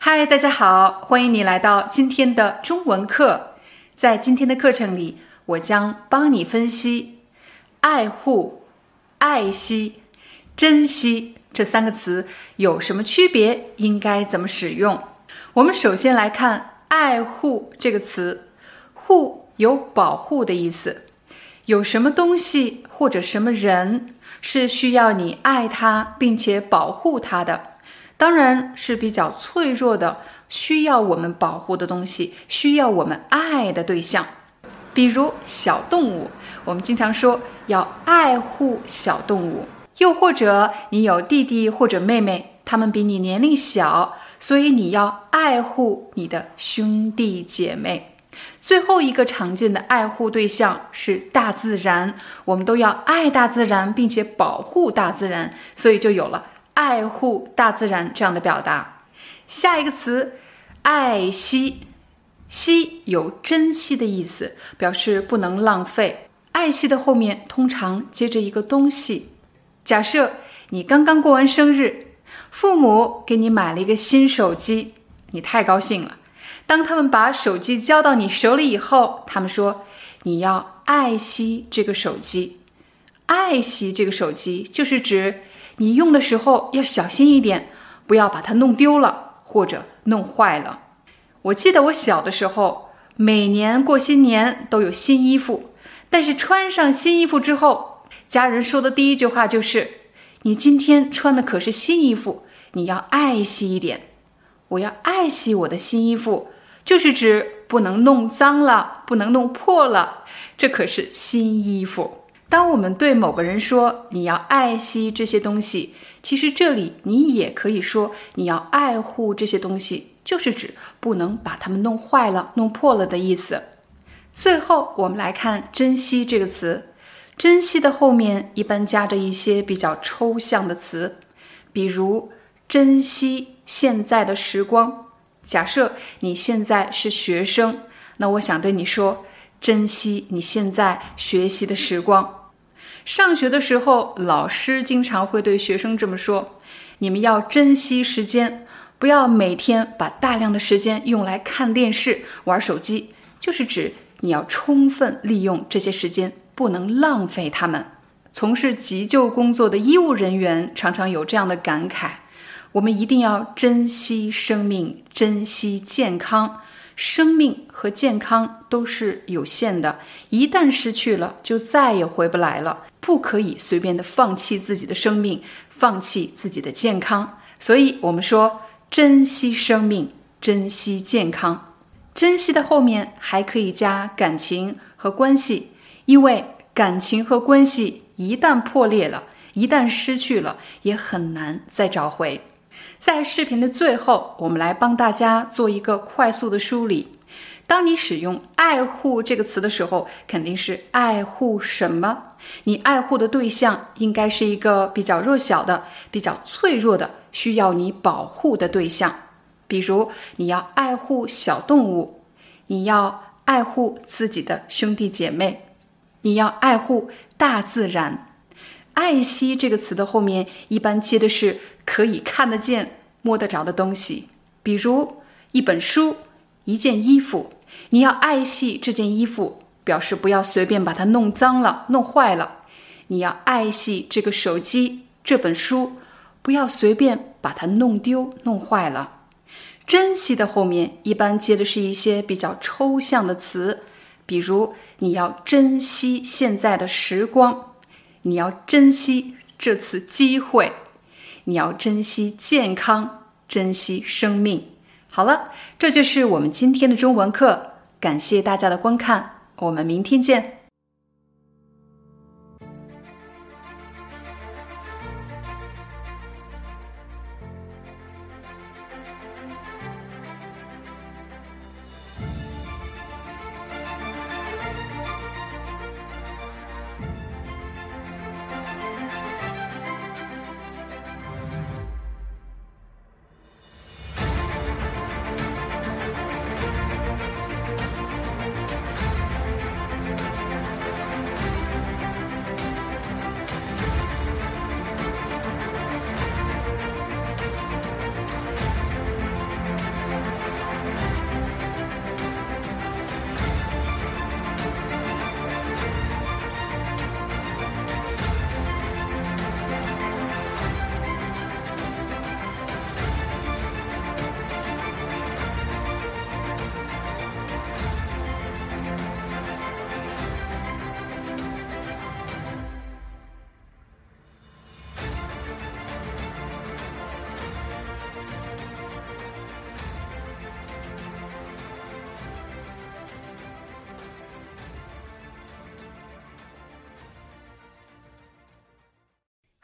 嗨，大家好，欢迎你来到今天的中文课。在今天的课程里，我将帮你分析“爱护”“爱惜”“珍惜”这三个词有什么区别，应该怎么使用。我们首先来看“爱护”这个词，“护”有保护的意思。有什么东西或者什么人是需要你爱他，并且保护他的？当然是比较脆弱的，需要我们保护的东西，需要我们爱的对象，比如小动物。我们经常说要爱护小动物，又或者你有弟弟或者妹妹，他们比你年龄小，所以你要爱护你的兄弟姐妹。最后一个常见的爱护对象是大自然，我们都要爱大自然，并且保护大自然，所以就有了。爱护大自然这样的表达，下一个词“爱惜”，惜有珍惜的意思，表示不能浪费。爱惜的后面通常接着一个东西。假设你刚刚过完生日，父母给你买了一个新手机，你太高兴了。当他们把手机交到你手里以后，他们说你要爱惜这个手机。爱惜这个手机就是指。你用的时候要小心一点，不要把它弄丢了或者弄坏了。我记得我小的时候，每年过新年都有新衣服，但是穿上新衣服之后，家人说的第一句话就是：“你今天穿的可是新衣服，你要爱惜一点。”我要爱惜我的新衣服，就是指不能弄脏了，不能弄破了，这可是新衣服。当我们对某个人说你要爱惜这些东西，其实这里你也可以说你要爱护这些东西，就是指不能把它们弄坏了、弄破了的意思。最后，我们来看“珍惜”这个词，“珍惜”的后面一般加着一些比较抽象的词，比如“珍惜现在的时光”。假设你现在是学生，那我想对你说，珍惜你现在学习的时光。上学的时候，老师经常会对学生这么说：“你们要珍惜时间，不要每天把大量的时间用来看电视、玩手机。”就是指你要充分利用这些时间，不能浪费它们。从事急救工作的医务人员常常有这样的感慨：我们一定要珍惜生命，珍惜健康。生命和健康都是有限的，一旦失去了，就再也回不来了。不可以随便的放弃自己的生命，放弃自己的健康。所以，我们说珍惜生命，珍惜健康。珍惜的后面还可以加感情和关系，因为感情和关系一旦破裂了，一旦失去了，也很难再找回。在视频的最后，我们来帮大家做一个快速的梳理。当你使用“爱护”这个词的时候，肯定是爱护什么？你爱护的对象应该是一个比较弱小的、比较脆弱的、需要你保护的对象。比如，你要爱护小动物，你要爱护自己的兄弟姐妹，你要爱护大自然。爱惜这个词的后面一般接的是可以看得见、摸得着的东西，比如一本书、一件衣服。你要爱惜这件衣服，表示不要随便把它弄脏了、弄坏了。你要爱惜这个手机、这本书，不要随便把它弄丢、弄坏了。珍惜的后面一般接的是一些比较抽象的词，比如你要珍惜现在的时光。你要珍惜这次机会，你要珍惜健康，珍惜生命。好了，这就是我们今天的中文课，感谢大家的观看，我们明天见。